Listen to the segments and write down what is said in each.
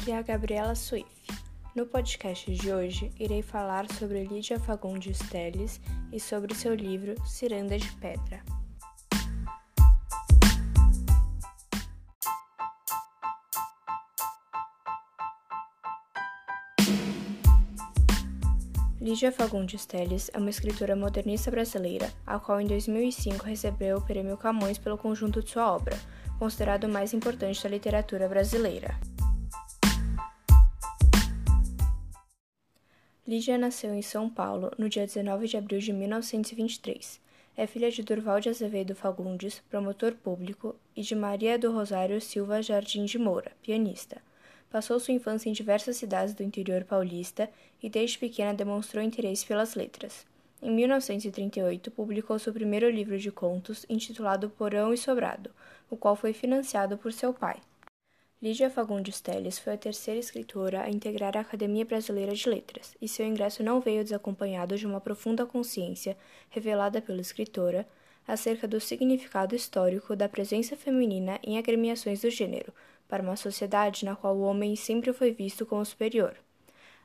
aqui é a Gabriela Suif. No podcast de hoje, irei falar sobre Lídia Fagundes Telles e sobre seu livro Ciranda de Pedra. Lídia Fagundes Telles é uma escritora modernista brasileira, a qual em 2005 recebeu o Prêmio Camões pelo conjunto de sua obra, considerado o mais importante da literatura brasileira. Lídia nasceu em São Paulo no dia 19 de abril de 1923. É filha de Durval de Azevedo Fagundes, promotor público, e de Maria do Rosário Silva Jardim de Moura, pianista. Passou sua infância em diversas cidades do interior paulista e desde pequena demonstrou interesse pelas letras. Em 1938, publicou seu primeiro livro de contos, intitulado Porão e Sobrado, o qual foi financiado por seu pai. Lídia Fagundes Telles foi a terceira escritora a integrar a Academia Brasileira de Letras, e seu ingresso não veio desacompanhado de uma profunda consciência, revelada pela escritora, acerca do significado histórico da presença feminina em agremiações do gênero, para uma sociedade na qual o homem sempre foi visto como superior.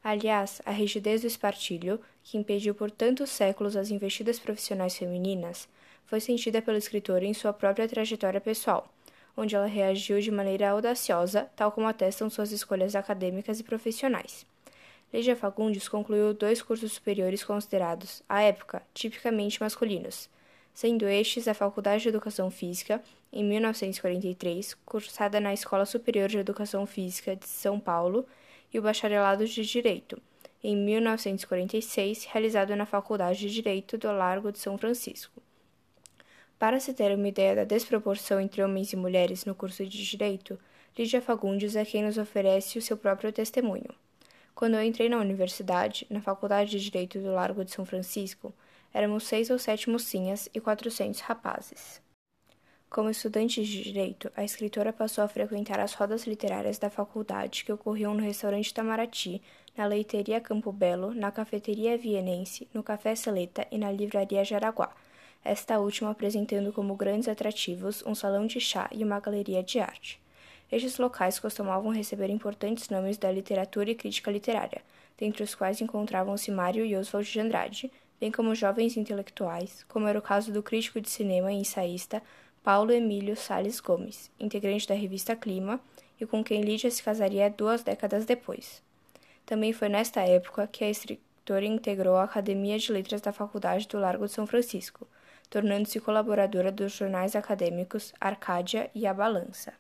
Aliás, a rigidez do espartilho, que impediu por tantos séculos as investidas profissionais femininas, foi sentida pela escritora em sua própria trajetória pessoal onde ela reagiu de maneira audaciosa, tal como atestam suas escolhas acadêmicas e profissionais. Lígia Fagundes concluiu dois cursos superiores considerados, à época, tipicamente masculinos, sendo estes a Faculdade de Educação Física, em 1943, cursada na Escola Superior de Educação Física de São Paulo, e o Bacharelado de Direito, em 1946, realizado na Faculdade de Direito do Largo de São Francisco. Para se ter uma ideia da desproporção entre homens e mulheres no curso de Direito, Lídia Fagundes é quem nos oferece o seu próprio testemunho. Quando eu entrei na universidade, na Faculdade de Direito do Largo de São Francisco, éramos seis ou sete mocinhas e quatrocentos rapazes. Como estudante de Direito, a escritora passou a frequentar as rodas literárias da faculdade que ocorriam no restaurante Itamaraty, na leiteria Campo Belo, na cafeteria Vienense, no Café Seleta e na livraria Jaraguá, esta última apresentando como grandes atrativos um salão de chá e uma galeria de arte. Estes locais costumavam receber importantes nomes da literatura e crítica literária, dentre os quais encontravam-se Mário e Oswald de Andrade, bem como jovens intelectuais, como era o caso do crítico de cinema e ensaísta Paulo Emílio Sales Gomes, integrante da revista Clima, e com quem Lídia se casaria duas décadas depois. Também foi nesta época que a escritora integrou a Academia de Letras da Faculdade do Largo de São Francisco, tornando-se colaboradora dos jornais acadêmicos Arcádia e A Balança.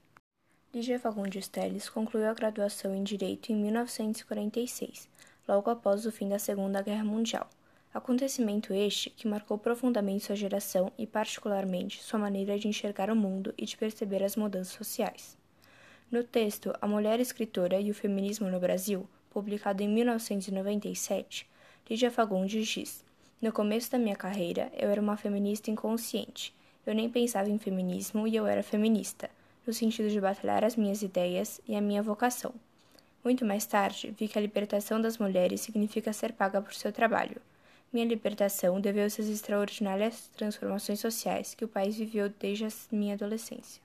Lígia Fagundes Telles concluiu a graduação em Direito em 1946, logo após o fim da Segunda Guerra Mundial. Acontecimento este que marcou profundamente sua geração e, particularmente, sua maneira de enxergar o mundo e de perceber as mudanças sociais. No texto A Mulher Escritora e o Feminismo no Brasil, publicado em 1997, Lídia Fagundes diz: no começo da minha carreira, eu era uma feminista inconsciente. Eu nem pensava em feminismo e eu era feminista, no sentido de batalhar as minhas ideias e a minha vocação. Muito mais tarde, vi que a libertação das mulheres significa ser paga por seu trabalho. Minha libertação deveu-se às extraordinárias transformações sociais que o país viveu desde a minha adolescência.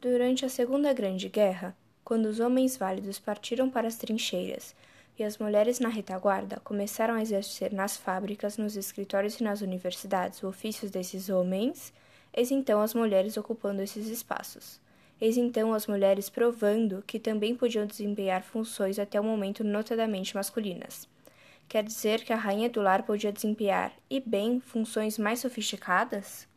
Durante a Segunda Grande Guerra, quando os homens válidos partiram para as trincheiras, e as mulheres na retaguarda começaram a exercer nas fábricas, nos escritórios e nas universidades o ofício desses homens, eis então as mulheres ocupando esses espaços. Eis então as mulheres provando que também podiam desempenhar funções até o momento notadamente masculinas. Quer dizer que a rainha do lar podia desempenhar, e bem, funções mais sofisticadas?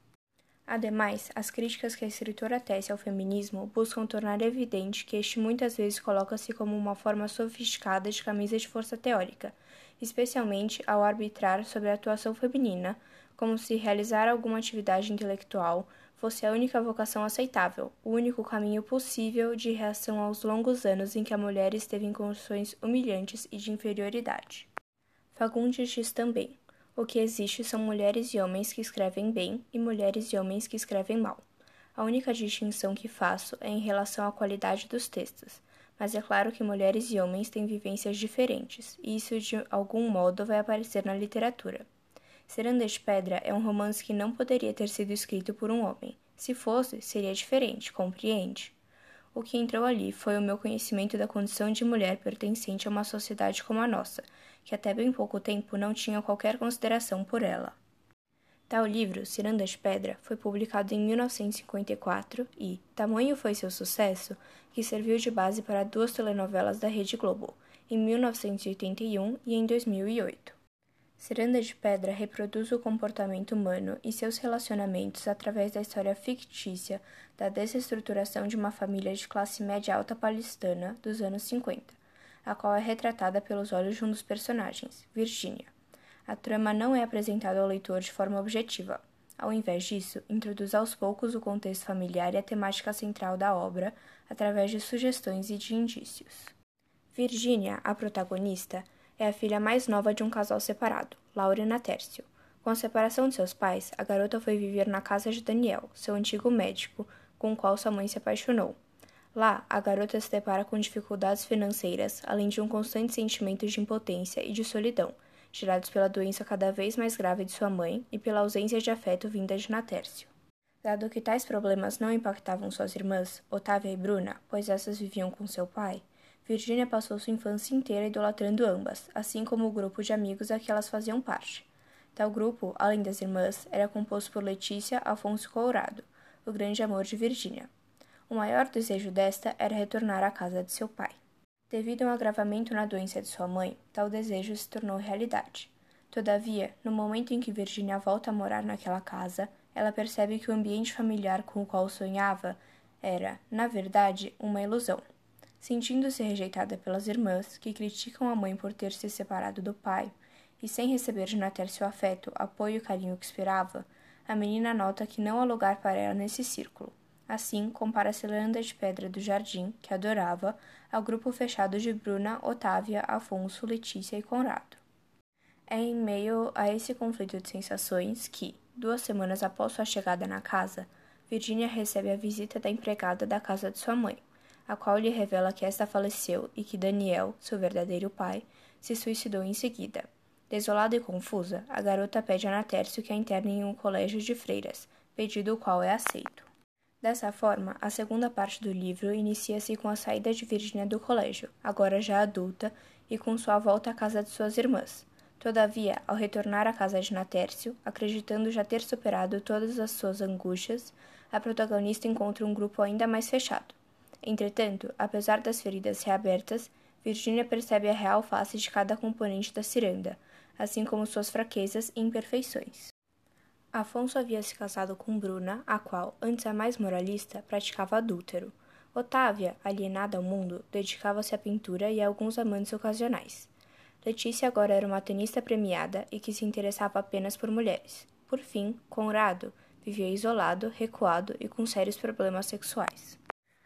Ademais, as críticas que a escritora tece ao feminismo buscam tornar evidente que este muitas vezes coloca-se como uma forma sofisticada de camisa de força teórica, especialmente ao arbitrar sobre a atuação feminina, como se realizar alguma atividade intelectual fosse a única vocação aceitável, o único caminho possível de reação aos longos anos em que a mulher esteve em condições humilhantes e de inferioridade. Fagundes diz também: o que existe são mulheres e homens que escrevem bem e mulheres e homens que escrevem mal. A única distinção que faço é em relação à qualidade dos textos, mas é claro que mulheres e homens têm vivências diferentes, e isso de algum modo vai aparecer na literatura. Seranda de Pedra é um romance que não poderia ter sido escrito por um homem. Se fosse, seria diferente, compreende? O que entrou ali foi o meu conhecimento da condição de mulher pertencente a uma sociedade como a nossa, que até bem pouco tempo não tinha qualquer consideração por ela. Tal livro, Ciranda de Pedra, foi publicado em 1954 e, tamanho foi seu sucesso, que serviu de base para duas telenovelas da Rede Globo, em 1981 e em 2008. Ciranda de Pedra reproduz o comportamento humano e seus relacionamentos através da história fictícia da desestruturação de uma família de classe média alta paulistana dos anos 50, a qual é retratada pelos olhos de um dos personagens, Virginia. A trama não é apresentada ao leitor de forma objetiva. Ao invés disso, introduz aos poucos o contexto familiar e a temática central da obra através de sugestões e de indícios. Virginia, a protagonista, é a filha mais nova de um casal separado, Laura e Natércio. Com a separação de seus pais, a garota foi viver na casa de Daniel, seu antigo médico, com o qual sua mãe se apaixonou. Lá, a garota se depara com dificuldades financeiras, além de um constante sentimento de impotência e de solidão, gerados pela doença cada vez mais grave de sua mãe e pela ausência de afeto vinda de Natércio. Dado que tais problemas não impactavam suas irmãs, Otávia e Bruna, pois essas viviam com seu pai, Virginia passou sua infância inteira idolatrando ambas, assim como o grupo de amigos a que elas faziam parte. Tal grupo, além das irmãs, era composto por Letícia Afonso Colorado, o grande amor de Virginia. O maior desejo desta era retornar à casa de seu pai. Devido a um agravamento na doença de sua mãe, tal desejo se tornou realidade. Todavia, no momento em que Virginia volta a morar naquela casa, ela percebe que o ambiente familiar com o qual sonhava era, na verdade, uma ilusão. Sentindo-se rejeitada pelas irmãs, que criticam a mãe por ter se separado do pai, e sem receber de Natércio afeto, apoio e carinho que esperava, a menina nota que não há lugar para ela nesse círculo. Assim, compara a Celanda de Pedra do Jardim, que adorava, ao grupo fechado de Bruna, Otávia, Afonso, Letícia e Conrado. É em meio a esse conflito de sensações que, duas semanas após sua chegada na casa, Virginia recebe a visita da empregada da casa de sua mãe, a qual lhe revela que esta faleceu e que Daniel, seu verdadeiro pai, se suicidou em seguida. Desolada e confusa, a garota pede a Natércio que a interne em um colégio de freiras, pedido o qual é aceito. Dessa forma, a segunda parte do livro inicia-se com a saída de Virginia do colégio, agora já adulta, e com sua volta à casa de suas irmãs. Todavia, ao retornar à casa de Natércio, acreditando já ter superado todas as suas angústias, a protagonista encontra um grupo ainda mais fechado, Entretanto, apesar das feridas reabertas, Virginia percebe a real face de cada componente da ciranda, assim como suas fraquezas e imperfeições. Afonso havia se casado com Bruna, a qual, antes a mais moralista, praticava adúltero. Otávia, alienada ao mundo, dedicava-se à pintura e a alguns amantes ocasionais. Letícia agora era uma tenista premiada e que se interessava apenas por mulheres. Por fim, Conrado vivia isolado, recuado e com sérios problemas sexuais.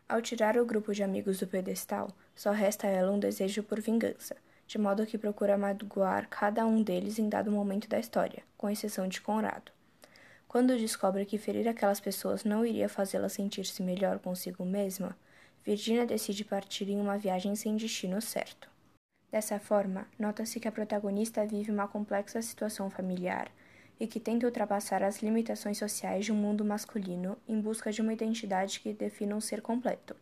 Ao tirar o grupo de amigos do pedestal, só resta a ela um desejo por vingança, de modo que procura magoar cada um deles em dado momento da história, com exceção de Conrado. Quando descobre que ferir aquelas pessoas não iria fazê-la sentir-se melhor consigo mesma, Virginia decide partir em uma viagem sem destino certo. Dessa forma, nota-se que a protagonista vive uma complexa situação familiar e que tenta ultrapassar as limitações sociais de um mundo masculino em busca de uma identidade que defina um ser completo.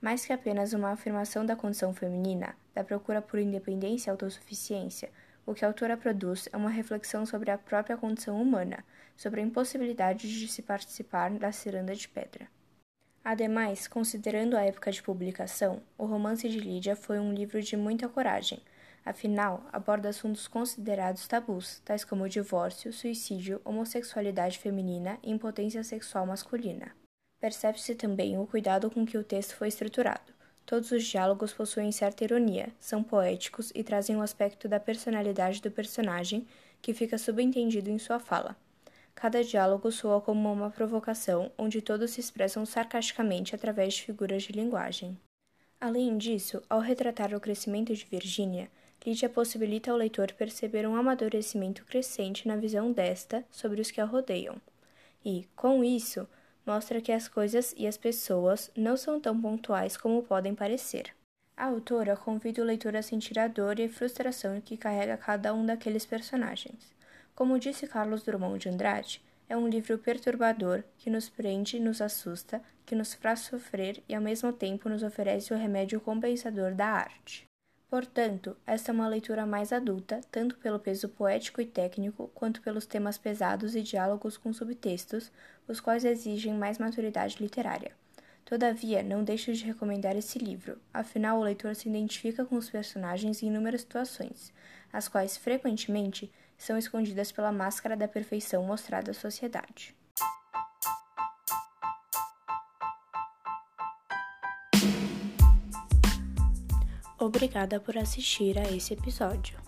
Mais que apenas uma afirmação da condição feminina, da procura por independência e autossuficiência, o que a autora produz é uma reflexão sobre a própria condição humana, sobre a impossibilidade de se participar da ciranda de pedra. Ademais, considerando a época de publicação, o romance de Lídia foi um livro de muita coragem, Afinal, aborda assuntos considerados tabus, tais como divórcio, suicídio, homossexualidade feminina e impotência sexual masculina. Percebe-se também o cuidado com que o texto foi estruturado. Todos os diálogos possuem certa ironia, são poéticos e trazem um aspecto da personalidade do personagem que fica subentendido em sua fala. Cada diálogo soa como uma provocação, onde todos se expressam sarcasticamente através de figuras de linguagem. Além disso, ao retratar o crescimento de Virginia, Lídia possibilita ao leitor perceber um amadurecimento crescente na visão desta sobre os que a rodeiam. E, com isso, mostra que as coisas e as pessoas não são tão pontuais como podem parecer. A autora convida o leitor a sentir a dor e a frustração que carrega cada um daqueles personagens. Como disse Carlos Drummond de Andrade, É um livro perturbador que nos prende, nos assusta, que nos faz sofrer e ao mesmo tempo nos oferece o remédio compensador da arte. Portanto, esta é uma leitura mais adulta, tanto pelo peso poético e técnico, quanto pelos temas pesados e diálogos com subtextos, os quais exigem mais maturidade literária. Todavia, não deixo de recomendar esse livro, afinal o leitor se identifica com os personagens em inúmeras situações, as quais frequentemente são escondidas pela máscara da perfeição mostrada à sociedade. Obrigada por assistir a esse episódio.